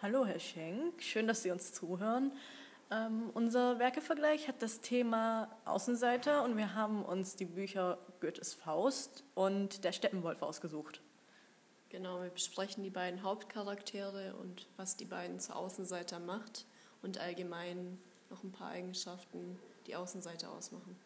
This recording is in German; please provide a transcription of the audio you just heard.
Hallo, Herr Schenk. Schön, dass Sie uns zuhören. Ähm, unser Werkevergleich hat das Thema Außenseiter und wir haben uns die Bücher Goethes Faust und Der Steppenwolf ausgesucht. Genau, wir besprechen die beiden Hauptcharaktere und was die beiden zu Außenseiter macht und allgemein noch ein paar Eigenschaften, die Außenseiter ausmachen.